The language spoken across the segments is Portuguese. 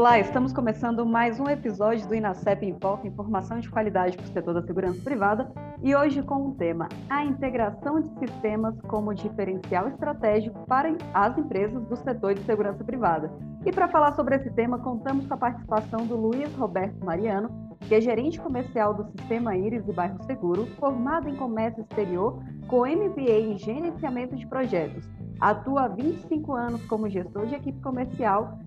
Olá, estamos começando mais um episódio do Inacep em Foco, informação de qualidade para o setor da segurança privada, e hoje com o tema a integração de sistemas como diferencial estratégico para as empresas do setor de segurança privada. E para falar sobre esse tema, contamos com a participação do Luiz Roberto Mariano, que é gerente comercial do Sistema Íris e Bairro Seguro, formado em comércio exterior, com MBA em gerenciamento de projetos. Atua há 25 anos como gestor de equipe comercial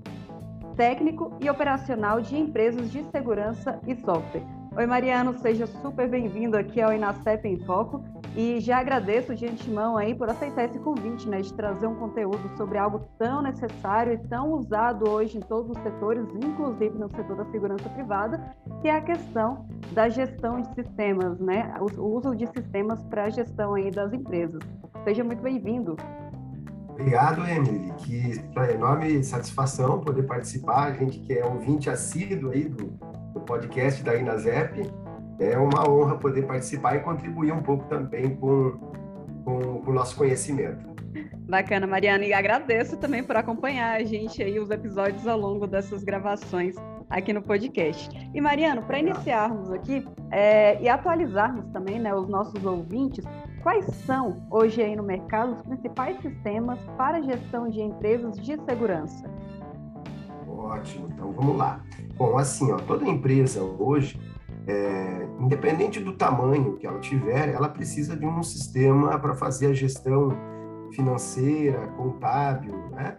técnico e operacional de empresas de segurança e software. Oi, Mariano, seja super bem-vindo aqui ao Inacep em Foco e já agradeço de antemão aí por aceitar esse convite, né, de trazer um conteúdo sobre algo tão necessário e tão usado hoje em todos os setores, inclusive no setor da segurança privada, que é a questão da gestão de sistemas, né, o uso de sistemas para a gestão aí das empresas. Seja muito bem-vindo. Obrigado, Emily. Que é enorme satisfação poder participar. A gente que é ouvinte assíduo aí do, do podcast da Inazep. É uma honra poder participar e contribuir um pouco também com, com, com o nosso conhecimento. Bacana, Mariana, e agradeço também por acompanhar a gente aí os episódios ao longo dessas gravações aqui no podcast. E Mariano, para iniciarmos aqui é, e atualizarmos também né, os nossos ouvintes, Quais são, hoje aí no mercado, os principais sistemas para gestão de empresas de segurança? Ótimo, então vamos lá. Bom, assim, ó, toda empresa hoje, é, independente do tamanho que ela tiver, ela precisa de um sistema para fazer a gestão financeira, contábil, né?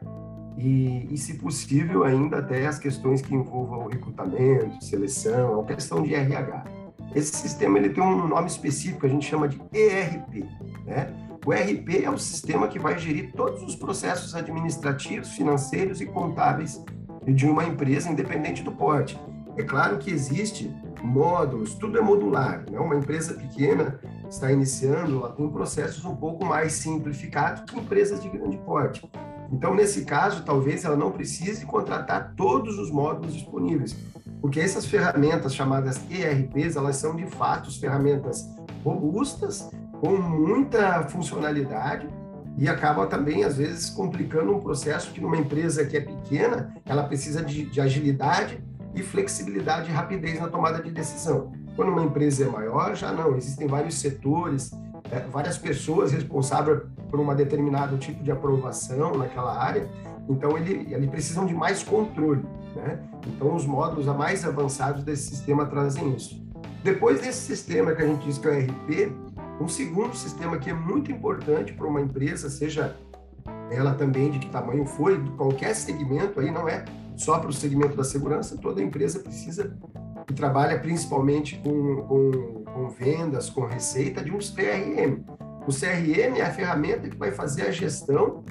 E, e, se possível, ainda até as questões que envolvam recrutamento, seleção, a questão de RH. Esse sistema ele tem um nome específico, a gente chama de ERP. Né? O ERP é o sistema que vai gerir todos os processos administrativos, financeiros e contábeis de uma empresa, independente do porte. É claro que existe módulos, tudo é modular. Né? Uma empresa pequena está iniciando, ela tem processos um pouco mais simplificados que empresas de grande porte. Então, nesse caso, talvez ela não precise contratar todos os módulos disponíveis, porque essas ferramentas chamadas ERPs, elas são de fato ferramentas robustas, com muita funcionalidade e acaba também, às vezes, complicando um processo que numa empresa que é pequena, ela precisa de, de agilidade e flexibilidade e rapidez na tomada de decisão. Quando uma empresa é maior, já não, existem vários setores, é, várias pessoas responsáveis por um determinado tipo de aprovação naquela área, então ele, ele precisam de mais controle. Né? Então, os módulos mais avançados desse sistema trazem isso. Depois desse sistema que a gente diz que é o RP, um segundo sistema que é muito importante para uma empresa, seja ela também de que tamanho for, de qualquer segmento, aí não é só para o segmento da segurança, toda empresa precisa e trabalha principalmente com, com, com vendas, com receita, de um CRM. O CRM é a ferramenta que vai fazer a gestão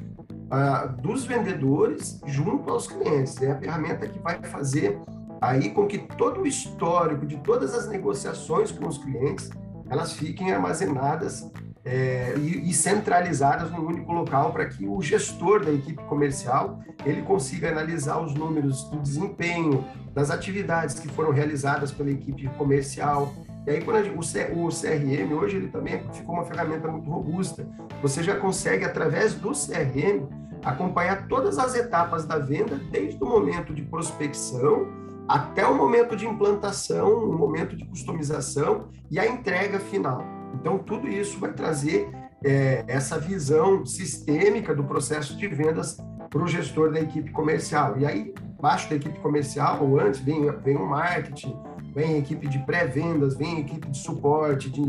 dos vendedores junto aos clientes. É a ferramenta que vai fazer aí com que todo o histórico de todas as negociações com os clientes elas fiquem armazenadas é, e, e, centralizadas num único local para que o gestor da equipe comercial ele consiga analisar os números do desempenho das atividades que foram realizadas pela equipe comercial e aí quando o, CRM hoje ele também ficou uma ferramenta muito robusta você já consegue através do CRM acompanhar todas as etapas da venda, desde o momento de prospecção até o momento de implantação, o momento de customização e a entrega final. Então, tudo isso vai trazer é, essa visão sistêmica do processo de vendas para o gestor da equipe comercial. E aí, abaixo da equipe comercial, ou antes, vem, vem o marketing, vem equipe de pré-vendas, vem equipe de suporte, de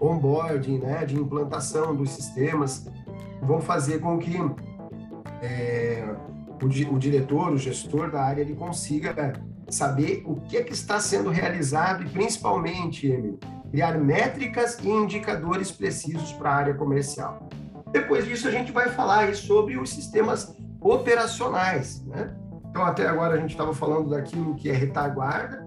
onboarding, né, de implantação dos sistemas, vão fazer com que é, o, o, diretor, o gestor da área, ele consiga saber o que, é que está sendo realizado e, principalmente, criar métricas e indicadores precisos para a área comercial. Depois disso, a gente vai falar sobre os sistemas operacionais, né? Então, até agora a gente estava falando daquilo que é retaguarda,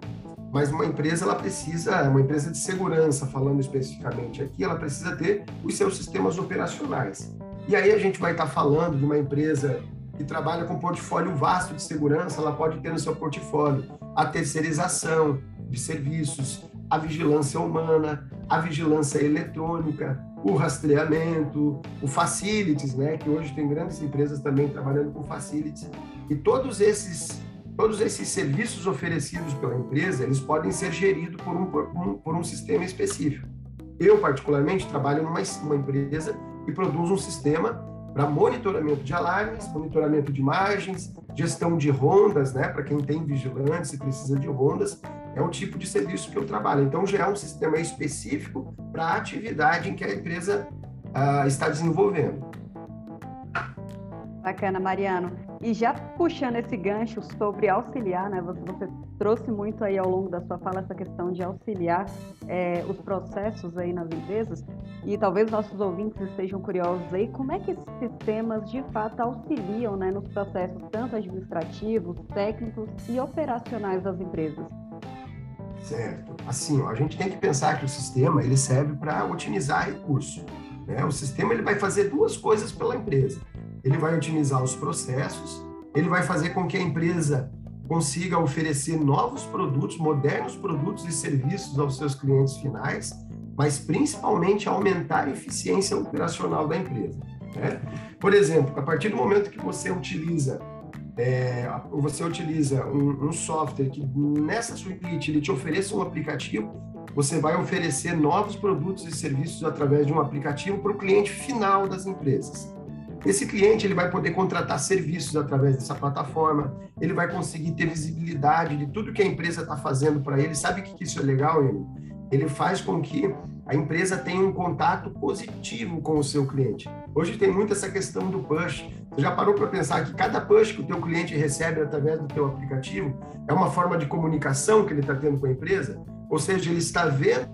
mas uma empresa ela precisa, uma empresa de segurança, falando especificamente aqui, ela precisa ter os seus sistemas operacionais. E aí a gente vai estar falando de uma empresa que trabalha com portfólio vasto de segurança, ela pode ter no seu portfólio a terceirização de serviços, a vigilância humana, a vigilância eletrônica, o rastreamento, o facilities, né, que hoje tem grandes empresas também trabalhando com facilities. E todos esses todos esses serviços oferecidos pela empresa, eles podem ser geridos por um, por um, por um sistema específico. Eu, particularmente, trabalho numa uma empresa que produz um sistema para monitoramento de alarmes, monitoramento de imagens, gestão de rondas, né? Para quem tem vigilantes e precisa de rondas, é o tipo de serviço que eu trabalho. Então, já é um sistema específico para a atividade em que a empresa uh, está desenvolvendo. Bacana, Mariano. E já puxando esse gancho sobre auxiliar, né? Você, você trouxe muito aí ao longo da sua fala essa questão de auxiliar é, os processos aí nas empresas. E talvez nossos ouvintes estejam curiosos aí, como é que esses sistemas de fato auxiliam né, nos processos tanto administrativos, técnicos e operacionais das empresas? Certo. Assim, ó, a gente tem que pensar que o sistema ele serve para otimizar recurso. Né? O sistema ele vai fazer duas coisas pela empresa ele vai otimizar os processos, ele vai fazer com que a empresa consiga oferecer novos produtos, modernos produtos e serviços aos seus clientes finais, mas principalmente aumentar a eficiência operacional da empresa. Né? Por exemplo, a partir do momento que você utiliza é, você utiliza um, um, software que nessa suíte ele te ofereça um aplicativo, você vai oferecer novos produtos e serviços através de um aplicativo para o cliente final das empresas. Esse cliente ele vai poder contratar serviços através dessa plataforma, ele vai conseguir ter visibilidade de tudo que a empresa está fazendo para ele. Sabe o que isso é legal, ele? Ele faz com que a empresa tenha um contato positivo com o seu cliente. Hoje tem muito essa questão do push. Você já parou para pensar que cada push que o teu cliente recebe através do teu aplicativo é uma forma de comunicação que ele está tendo com a empresa? Ou seja, ele está vendo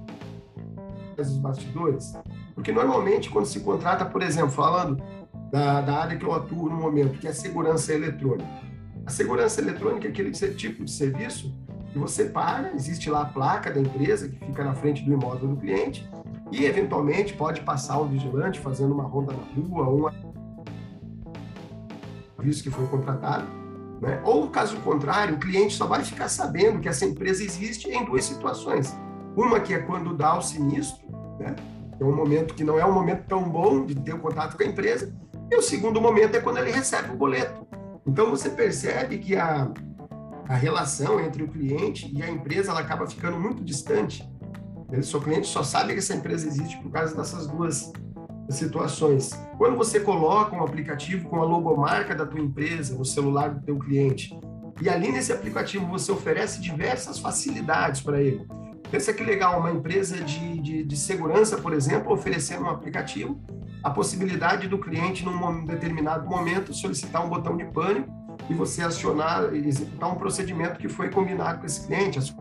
os bastidores? Porque normalmente quando se contrata, por exemplo, falando da, da área que eu atuo no momento, que é a segurança eletrônica. A segurança eletrônica é aquele tipo de serviço que você paga, existe lá a placa da empresa que fica na frente do imóvel do cliente e, eventualmente, pode passar um vigilante fazendo uma ronda na rua ou um serviço que foi contratado. Né? Ou, caso contrário, o cliente só vai ficar sabendo que essa empresa existe em duas situações. Uma que é quando dá o sinistro, né? é um momento que não é um momento tão bom de ter o um contato com a empresa, e o segundo momento é quando ele recebe o boleto. Então você percebe que a, a relação entre o cliente e a empresa ela acaba ficando muito distante. O seu cliente só sabe que essa empresa existe por causa dessas duas situações. Quando você coloca um aplicativo com a logomarca da tua empresa no celular do teu cliente, e ali nesse aplicativo você oferece diversas facilidades para ele. Pensa que legal, uma empresa de, de, de segurança, por exemplo, oferecendo um aplicativo a possibilidade do cliente, num determinado momento, solicitar um botão de pânico e você acionar executar um procedimento que foi combinado com esse cliente.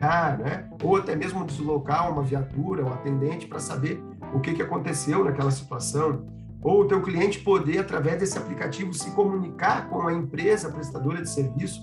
Ah, né? Ou até mesmo deslocar uma viatura, um atendente, para saber o que, que aconteceu naquela situação. Ou o teu cliente poder, através desse aplicativo, se comunicar com a empresa prestadora de serviço,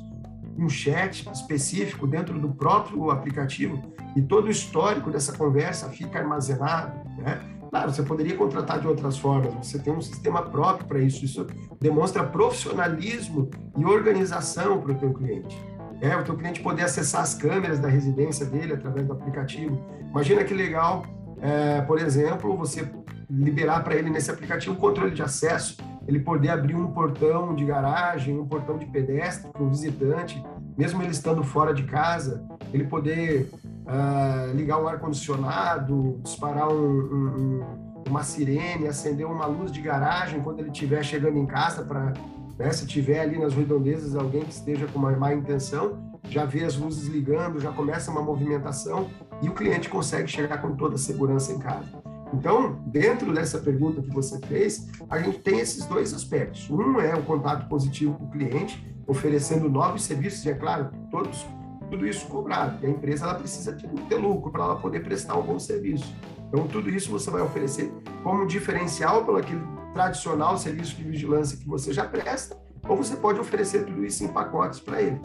um chat específico dentro do próprio aplicativo e todo o histórico dessa conversa fica armazenado, né? Claro, você poderia contratar de outras formas, você tem um sistema próprio para isso, isso demonstra profissionalismo e organização para o teu cliente. É, o teu cliente poder acessar as câmeras da residência dele através do aplicativo. Imagina que legal, é, por exemplo, você liberar para ele nesse aplicativo um controle de acesso, ele poder abrir um portão de garagem, um portão de pedestre para o visitante, mesmo ele estando fora de casa, ele poder uh, ligar um ar-condicionado, disparar um, um, uma sirene, acender uma luz de garagem quando ele estiver chegando em casa para, né, se tiver ali nas redondezas alguém que esteja com uma má intenção, já vê as luzes ligando, já começa uma movimentação e o cliente consegue chegar com toda a segurança em casa. Então, dentro dessa pergunta que você fez, a gente tem esses dois aspectos. Um é o contato positivo com o cliente, oferecendo novos serviços, e é claro, todos tudo isso cobrado. E a empresa ela precisa ter lucro para ela poder prestar um bom serviço. Então, tudo isso você vai oferecer como diferencial pelo aquele tradicional serviço de vigilância que você já presta, ou você pode oferecer tudo isso em pacotes para ele.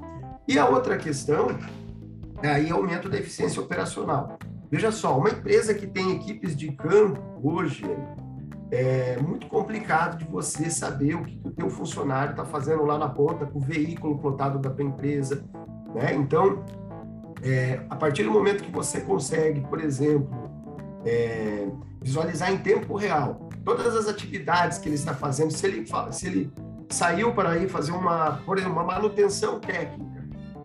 E a outra questão é aí aumento da eficiência operacional. Veja só, uma empresa que tem equipes de campo hoje é muito complicado de você saber o que o teu funcionário está fazendo lá na ponta com o veículo plotado da tua empresa, né? Então, é, a partir do momento que você consegue, por exemplo, é, visualizar em tempo real todas as atividades que ele está fazendo, se ele, se ele saiu para ir fazer uma, por exemplo, uma manutenção técnica,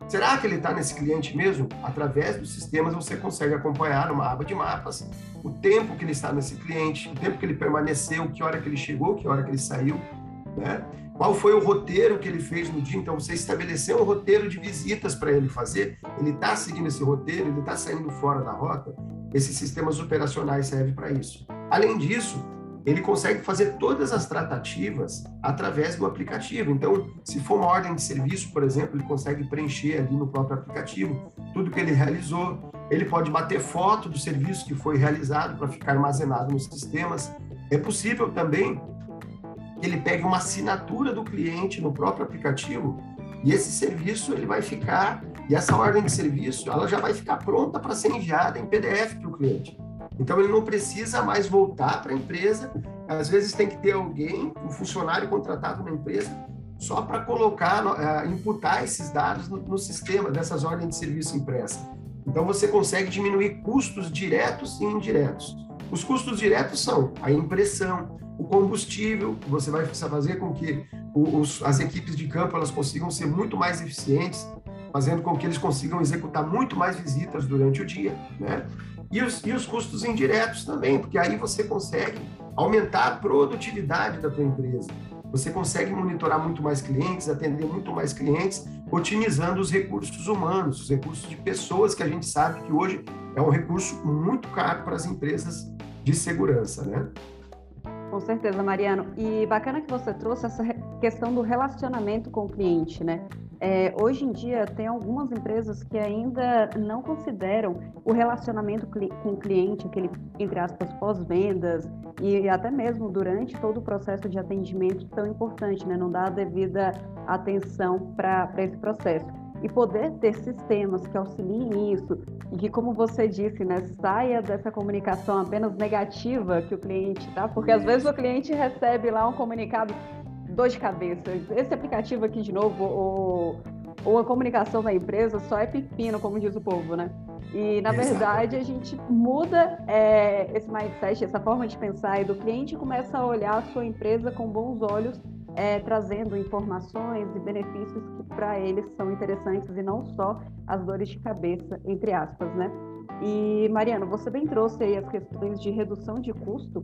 será que ele está nesse cliente mesmo? Através dos sistemas você consegue acompanhar numa aba de mapas o tempo que ele está nesse cliente, o tempo que ele permaneceu, que hora que ele chegou, que hora que ele saiu, né? Qual foi o roteiro que ele fez no dia? Então, você estabeleceu um roteiro de visitas para ele fazer, ele está seguindo esse roteiro, ele está saindo fora da rota. Esses sistemas operacionais servem para isso. Além disso, ele consegue fazer todas as tratativas através do aplicativo. Então, se for uma ordem de serviço, por exemplo, ele consegue preencher ali no próprio aplicativo tudo que ele realizou. Ele pode bater foto do serviço que foi realizado para ficar armazenado nos sistemas. É possível também que ele pegue uma assinatura do cliente no próprio aplicativo e esse serviço ele vai ficar e essa ordem de serviço ela já vai ficar pronta para ser enviada em PDF para o cliente. Então ele não precisa mais voltar para a empresa. Às vezes tem que ter alguém, um funcionário contratado na empresa, só para colocar, uh, imputar esses dados no, no sistema dessas ordens de serviço impressa. Então você consegue diminuir custos diretos e indiretos. Os custos diretos são a impressão, o combustível, você vai fazer com que os, as equipes de campo elas consigam ser muito mais eficientes, fazendo com que eles consigam executar muito mais visitas durante o dia, né? E os, e os custos indiretos também, porque aí você consegue aumentar a produtividade da tua empresa. Você consegue monitorar muito mais clientes, atender muito mais clientes, otimizando os recursos humanos, os recursos de pessoas que a gente sabe que hoje é um recurso muito caro para as empresas de segurança, né? Com certeza, Mariano. E bacana que você trouxe essa questão do relacionamento com o cliente, né? É, hoje em dia, tem algumas empresas que ainda não consideram o relacionamento com o cliente, aquele, entre aspas, pós-vendas, e até mesmo durante todo o processo de atendimento tão importante, né? Não dá a devida atenção para esse processo e poder ter sistemas que auxiliem isso e que, como você disse, né, saia dessa comunicação apenas negativa que o cliente tá, porque às vezes o cliente recebe lá um comunicado dor de cabeça. Esse aplicativo aqui de novo ou, ou a comunicação da empresa só é pepino, como diz o povo, né? E, na verdade, a gente muda é, esse mindset, essa forma de pensar e do cliente começa a olhar a sua empresa com bons olhos é, trazendo informações e benefícios que para eles são interessantes e não só as dores de cabeça, entre aspas, né? E, Mariano, você bem trouxe aí as questões de redução de custo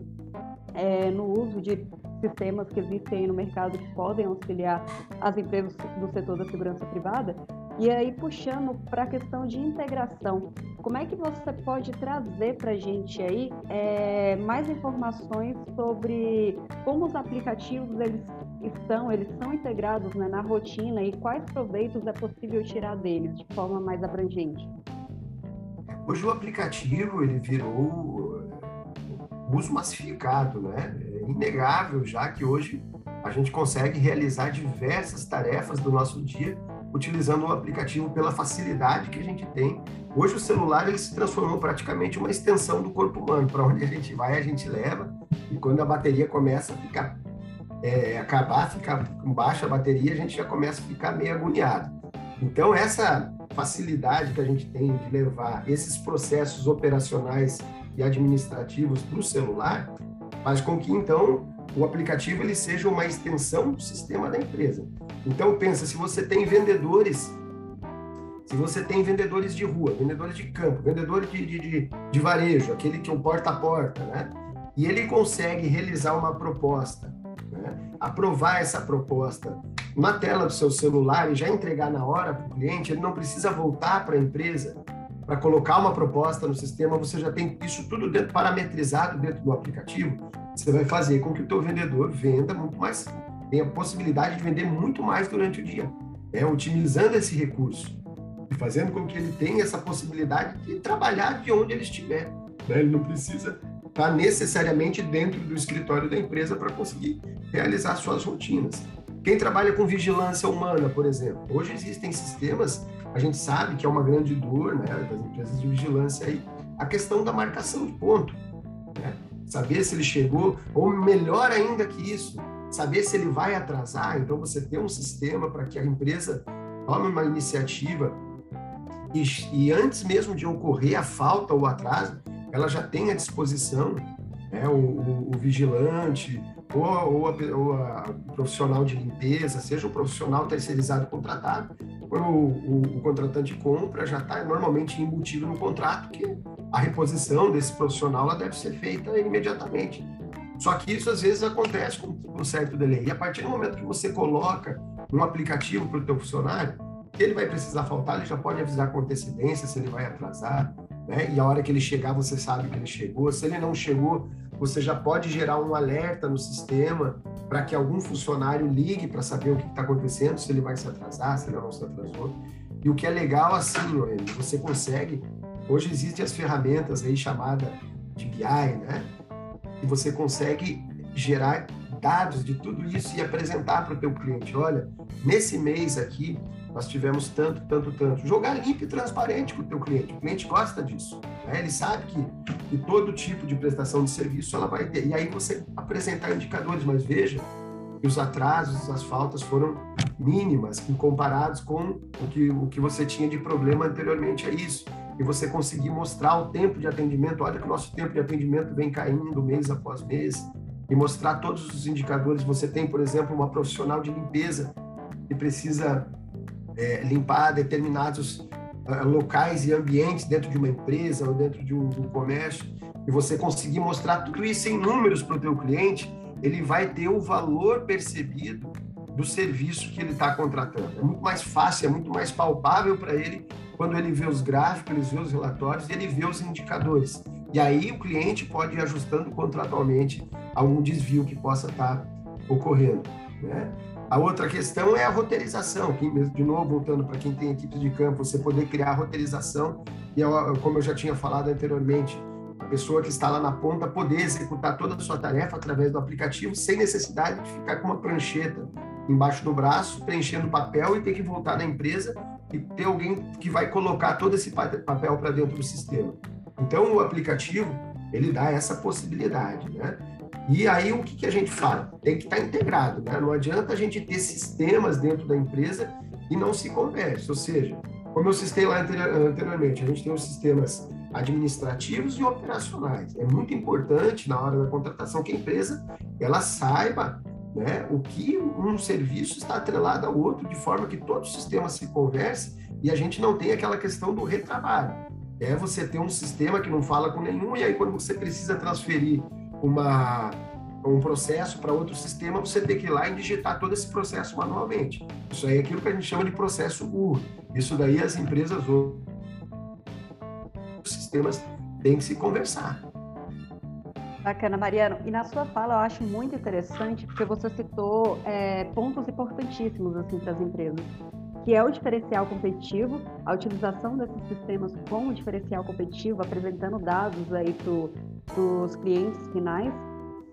é, no uso de sistemas que existem no mercado que podem auxiliar as empresas do setor da segurança privada. E aí, puxando para a questão de integração, como é que você pode trazer para a gente aí é, mais informações sobre como os aplicativos eles estão, eles são integrados né, na rotina e quais proveitos é possível tirar deles de forma mais abrangente? Hoje o aplicativo ele virou uso massificado, né? É inegável já que hoje a gente consegue realizar diversas tarefas do nosso dia utilizando o aplicativo pela facilidade que a gente tem. Hoje o celular ele se transformou praticamente uma extensão do corpo humano. Para onde a gente vai, a gente leva. E quando a bateria começa a ficar é, acabar, ficar com baixa bateria, a gente já começa a ficar meio agoniado. Então, essa facilidade que a gente tem de levar esses processos operacionais e administrativos o celular faz com que, então, o aplicativo ele seja uma extensão do sistema da empresa. Então, pensa, se você tem vendedores, se você tem vendedores de rua, vendedores de campo, vendedores de, de, de, de varejo, aquele que é o porta a porta, né? E ele consegue realizar uma proposta né? aprovar essa proposta na tela do seu celular e já entregar na hora para o cliente, ele não precisa voltar para a empresa para colocar uma proposta no sistema, você já tem isso tudo dentro, parametrizado dentro do aplicativo, você vai fazer com que o teu vendedor venda muito mais, tenha a possibilidade de vender muito mais durante o dia, é utilizando esse recurso e fazendo com que ele tenha essa possibilidade de trabalhar de onde ele estiver. Né? Ele não precisa estar necessariamente dentro do escritório da empresa para conseguir realizar suas rotinas. Quem trabalha com vigilância humana, por exemplo, hoje existem sistemas, a gente sabe que é uma grande dor né, das empresas de vigilância aí, a questão da marcação de ponto. Né? Saber se ele chegou, ou melhor ainda que isso, saber se ele vai atrasar. Então, você tem um sistema para que a empresa tome uma iniciativa e, e, antes mesmo de ocorrer a falta ou atraso, ela já tem à disposição né, o, o, o, vigilante ou, ou, a, ou a, o profissional de limpeza, seja o profissional terceirizado contratado, quando o, o contratante compra, já está normalmente embutido no contrato que a reposição desse profissional ela deve ser feita imediatamente. Só que isso às vezes acontece com um certo delay. E a partir do momento que você coloca um aplicativo para o teu funcionário, que ele vai precisar faltar, ele já pode avisar com antecedência se ele vai atrasar, né? E a hora que ele chegar, você sabe que ele chegou. Se ele não chegou, você já pode gerar um alerta no sistema para que algum funcionário ligue para saber o que está acontecendo, se ele vai se atrasar, se ele não se atrasou. E o que é legal assim, Noemi, você consegue. Hoje existem as ferramentas aí chamadas de BI, né? E você consegue gerar dados de tudo isso e apresentar para o teu cliente. Olha, nesse mês aqui nós tivemos tanto, tanto, tanto. Jogar limpo e transparente com o teu cliente. O cliente gosta disso. Né? Ele sabe que, que todo tipo de prestação de serviço ela vai ter. E aí você apresentar indicadores, mas veja que os atrasos, as faltas foram mínimas comparados com o que, o que você tinha de problema anteriormente a isso. E você conseguir mostrar o tempo de atendimento. Olha que o nosso tempo de atendimento vem caindo mês após mês. E mostrar todos os indicadores. Você tem, por exemplo, uma profissional de limpeza que precisa é, limpar determinados uh, locais e ambientes dentro de uma empresa ou dentro de um, de um comércio, e você conseguir mostrar tudo isso em números para o teu cliente, ele vai ter o valor percebido do serviço que ele está contratando. É muito mais fácil, é muito mais palpável para ele quando ele vê os gráficos, ele vê os relatórios ele vê os indicadores. E aí o cliente pode ir ajustando contratualmente algum desvio que possa estar tá ocorrendo. Né? A outra questão é a roteirização, que, de novo, voltando para quem tem equipes de campo, você poder criar a roteirização, e como eu já tinha falado anteriormente, a pessoa que está lá na ponta poder executar toda a sua tarefa através do aplicativo sem necessidade de ficar com uma prancheta embaixo do braço, preenchendo papel e ter que voltar na empresa e ter alguém que vai colocar todo esse papel para dentro do sistema. Então, o aplicativo, ele dá essa possibilidade, né? E aí o que, que a gente fala? Tem que estar tá integrado, né? Não adianta a gente ter sistemas dentro da empresa e não se converse. Ou seja, como eu citei lá anteriormente, a gente tem os sistemas administrativos e operacionais. É muito importante na hora da contratação que a empresa ela saiba né, o que um serviço está atrelado ao outro, de forma que todo o sistema se converse e a gente não tem aquela questão do retrabalho. É você ter um sistema que não fala com nenhum, e aí quando você precisa transferir uma, um processo para outro sistema, você tem que ir lá e digitar todo esse processo manualmente. Isso aí é aquilo que a gente chama de processo U. Isso daí as empresas ou os sistemas têm que se conversar. Bacana, Mariano. E na sua fala eu acho muito interessante porque você citou é, pontos importantíssimos assim para as empresas, que é o diferencial competitivo, a utilização desses sistemas como diferencial competitivo, apresentando dados aí para os clientes finais,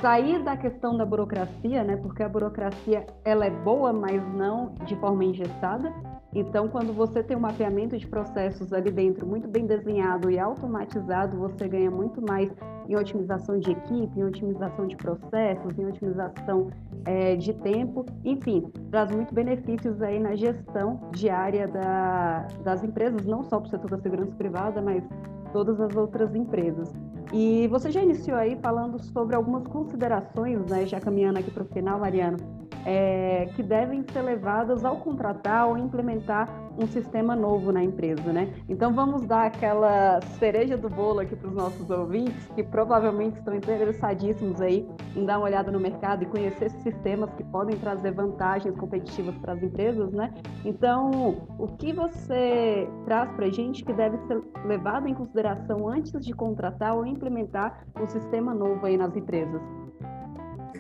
sair da questão da burocracia, né? Porque a burocracia ela é boa, mas não de forma engessada. Então, quando você tem um mapeamento de processos ali dentro muito bem desenhado e automatizado, você ganha muito mais em otimização de equipe, em otimização de processos, em otimização é, de tempo, enfim, traz muito benefícios aí na gestão diária da, das empresas, não só para o setor da segurança privada, mas todas as outras empresas. E você já iniciou aí falando sobre algumas considerações, né, já caminhando aqui para o final, Mariano, é, que devem ser levadas ao contratar ou implementar um sistema novo na empresa, né? Então vamos dar aquela cereja do bolo aqui para os nossos ouvintes que provavelmente estão interessadíssimos aí em dar uma olhada no mercado e conhecer esses sistemas que podem trazer vantagens competitivas para as empresas, né? Então, o que você traz para a gente que deve ser levado em consideração antes de contratar ou implementar um sistema novo aí nas empresas?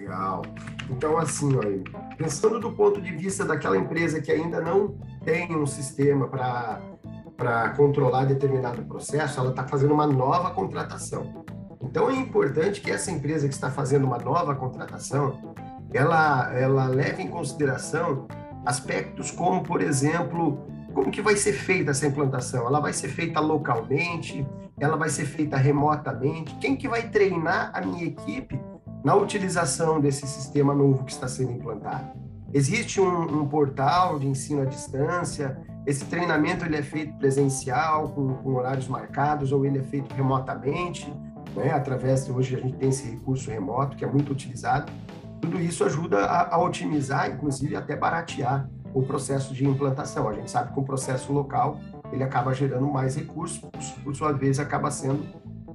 Legal. Então, assim, ó, pensando do ponto de vista daquela empresa que ainda não tem um sistema para controlar determinado processo, ela está fazendo uma nova contratação. Então é importante que essa empresa que está fazendo uma nova contratação, ela, ela leve em consideração aspectos como, por exemplo, como que vai ser feita essa implantação? Ela vai ser feita localmente? Ela vai ser feita remotamente? Quem que vai treinar a minha equipe na utilização desse sistema novo que está sendo implantado? Existe um, um portal de ensino à distância? Esse treinamento ele é feito presencial, com, com horários marcados, ou ele é feito remotamente? Né? Através de hoje a gente tem esse recurso remoto que é muito utilizado. Tudo isso ajuda a, a otimizar, inclusive até baratear o processo de implantação. A gente sabe que o processo local ele acaba gerando mais recursos, por sua vez acaba sendo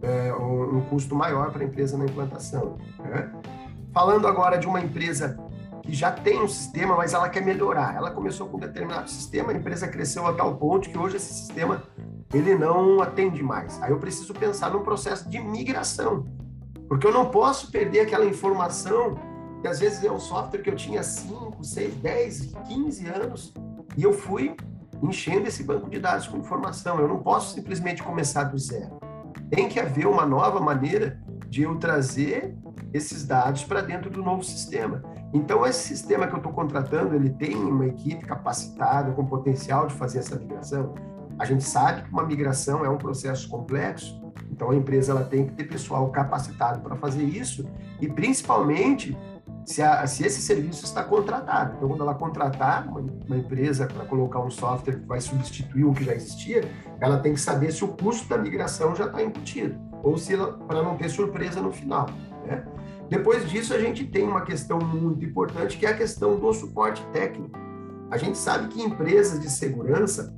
é, um, custo maior para a empresa na implantação. Né? Falando agora de uma empresa que já tem um sistema, mas ela quer melhorar. Ela começou com um determinado sistema, a empresa cresceu a tal ponto que hoje esse sistema ele não atende mais. Aí eu preciso pensar num processo de migração, porque eu não posso perder aquela informação que às vezes é um software que eu tinha 5, 6, 10, 15 anos e eu fui enchendo esse banco de dados com informação. Eu não posso simplesmente começar do zero. Tem que haver uma nova maneira de eu trazer esses dados para dentro do novo sistema. Então, esse sistema que eu estou contratando, ele tem uma equipe capacitada, com potencial de fazer essa migração. A gente sabe que uma migração é um processo complexo, então a empresa ela tem que ter pessoal capacitado para fazer isso e, principalmente, se, a, se, esse serviço está contratado. Então, quando ela contratar uma, uma empresa para colocar um software que vai substituir o que já existia, ela tem que saber se o custo da migração já está embutido, ou se para não ter surpresa no final. Né? Depois disso, a gente tem uma questão muito importante, que é a questão do suporte técnico. A gente sabe que empresas de segurança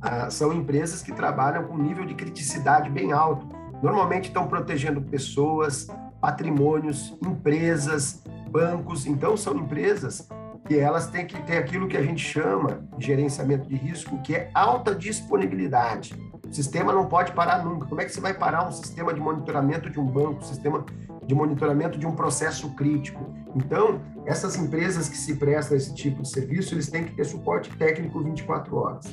ah, são empresas que trabalham com nível de criticidade bem alto. Normalmente estão protegendo pessoas, patrimônios, empresas, bancos. Então, são empresas que elas têm que ter aquilo que a gente chama de gerenciamento de risco, que é alta disponibilidade. O sistema não pode parar nunca. Como é que você vai parar um sistema de monitoramento de um banco, um sistema de monitoramento de um processo crítico? Então, essas empresas que se prestam a esse tipo de serviço, eles têm que ter suporte técnico 24 horas.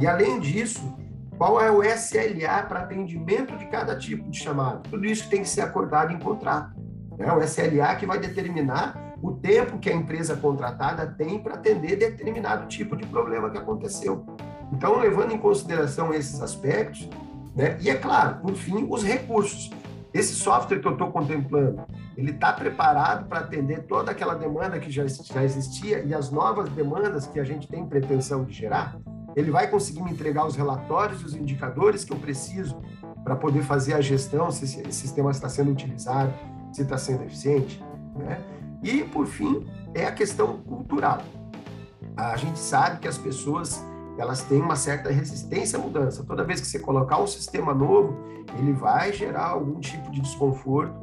E além disso, qual é o SLA para atendimento de cada tipo de chamada? Tudo isso tem que ser acordado em contrato. Né? O SLA que vai determinar o tempo que a empresa contratada tem para atender determinado tipo de problema que aconteceu. Então, levando em consideração esses aspectos, né? e é claro, por fim, os recursos. Esse software que eu estou contemplando, ele está preparado para atender toda aquela demanda que já, já existia e as novas demandas que a gente tem pretensão de gerar? Ele vai conseguir me entregar os relatórios e os indicadores que eu preciso para poder fazer a gestão, se esse sistema está sendo utilizado, se está sendo eficiente, né? E, por fim, é a questão cultural. A gente sabe que as pessoas elas têm uma certa resistência à mudança. Toda vez que você colocar um sistema novo, ele vai gerar algum tipo de desconforto,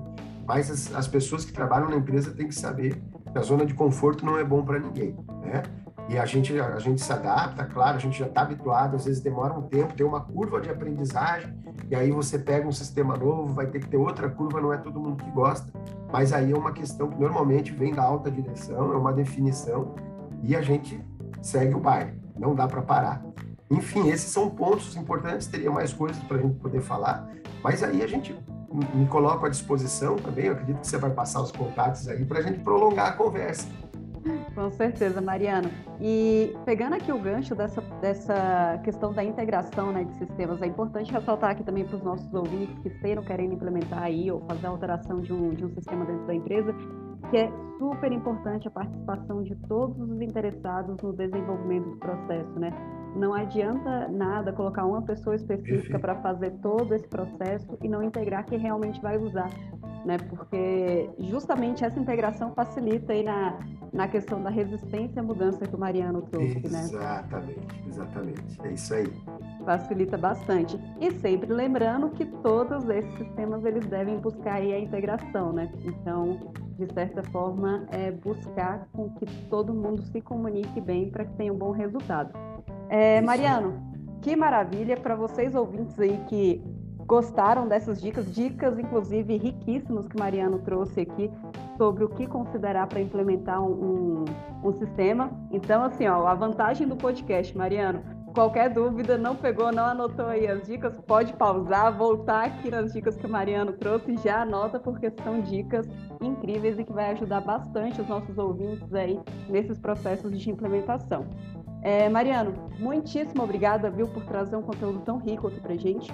mas as, as pessoas que trabalham na empresa têm que saber que a zona de conforto não é bom para ninguém, né? E a gente, a gente se adapta, claro, a gente já está habituado, às vezes demora um tempo, tem uma curva de aprendizagem, e aí você pega um sistema novo, vai ter que ter outra curva, não é todo mundo que gosta, mas aí é uma questão que normalmente vem da alta direção, é uma definição, e a gente segue o baile, não dá para parar. Enfim, esses são pontos importantes, teria mais coisas para a gente poder falar, mas aí a gente me coloca à disposição também, eu acredito que você vai passar os contatos aí para a gente prolongar a conversa. Com certeza, Mariano. E pegando aqui o gancho dessa, dessa questão da integração né, de sistemas, é importante ressaltar aqui também para os nossos ouvintes que estejam querendo implementar aí ou fazer a alteração de um, de um sistema dentro da empresa, que é super importante a participação de todos os interessados no desenvolvimento do processo, né? Não adianta nada colocar uma pessoa específica para fazer todo esse processo e não integrar quem realmente vai usar, né? Porque justamente essa integração facilita aí na, na questão da resistência à mudança que o Mariano trouxe, exatamente, né? Exatamente, exatamente. É isso aí. Facilita bastante. E sempre lembrando que todos esses sistemas eles devem buscar aí a integração, né? Então, de certa forma, é buscar com que todo mundo se comunique bem para que tenha um bom resultado. É, Mariano, que maravilha para vocês ouvintes aí que gostaram dessas dicas, dicas inclusive riquíssimas que Mariano trouxe aqui sobre o que considerar para implementar um, um, sistema. Então, assim, ó, a vantagem do podcast, Mariano, qualquer dúvida, não pegou, não anotou aí as dicas, pode pausar, voltar aqui nas dicas que o Mariano trouxe e já anota, porque são dicas incríveis e que vai ajudar bastante os nossos ouvintes aí nesses processos de implementação. É, Mariano, muitíssimo obrigada, viu, por trazer um conteúdo tão rico aqui pra gente.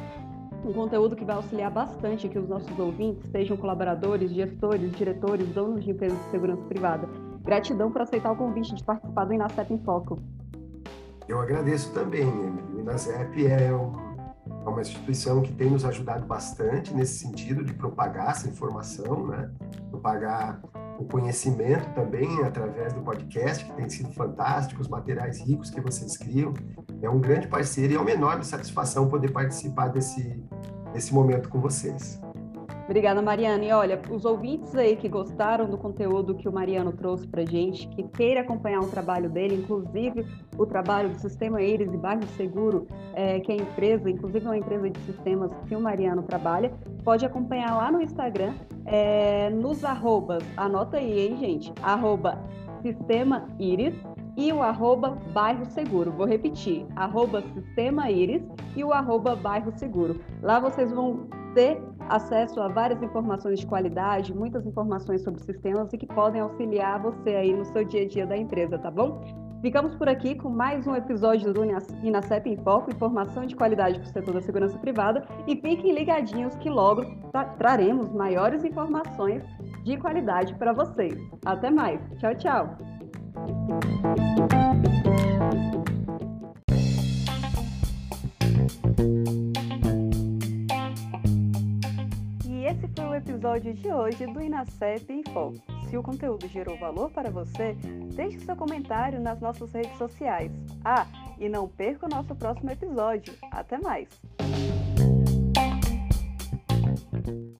Um conteúdo que vai auxiliar bastante aqui os nossos ouvintes, sejam colaboradores, gestores, diretores, donos de empresas de segurança privada. Gratidão por aceitar o convite de participar do Inacep em Foco. Eu agradeço também, O Inacep é, é uma instituição que tem nos ajudado bastante nesse sentido de propagar essa informação, né? propagar o conhecimento também através do podcast, que tem sido fantástico, os materiais ricos que vocês criam. É um grande parceiro e é uma enorme satisfação poder participar desse, desse momento com vocês. Obrigada, Mariana. E olha, os ouvintes aí que gostaram do conteúdo que o Mariano trouxe para gente, que queira acompanhar o trabalho dele, inclusive o trabalho do Sistema Iris e Bairro Seguro, é, que é a empresa, inclusive uma empresa de sistemas que o Mariano trabalha, pode acompanhar lá no Instagram, é, nos arrobas, anota aí, hein, gente? Arroba Sistema Iris e o arroba bairro seguro. Vou repetir, arroba Sistema Iris e o arroba bairro seguro. Lá vocês vão ter acesso a várias informações de qualidade, muitas informações sobre sistemas e que podem auxiliar você aí no seu dia a dia da empresa, tá bom? Ficamos por aqui com mais um episódio do Inacep em Foco, informação de qualidade para o setor da segurança privada e fiquem ligadinhos que logo tra traremos maiores informações de qualidade para vocês. Até mais. Tchau, tchau. Esse foi o episódio de hoje do Inacep em Foco. Se o conteúdo gerou valor para você, deixe seu comentário nas nossas redes sociais. Ah, e não perca o nosso próximo episódio. Até mais!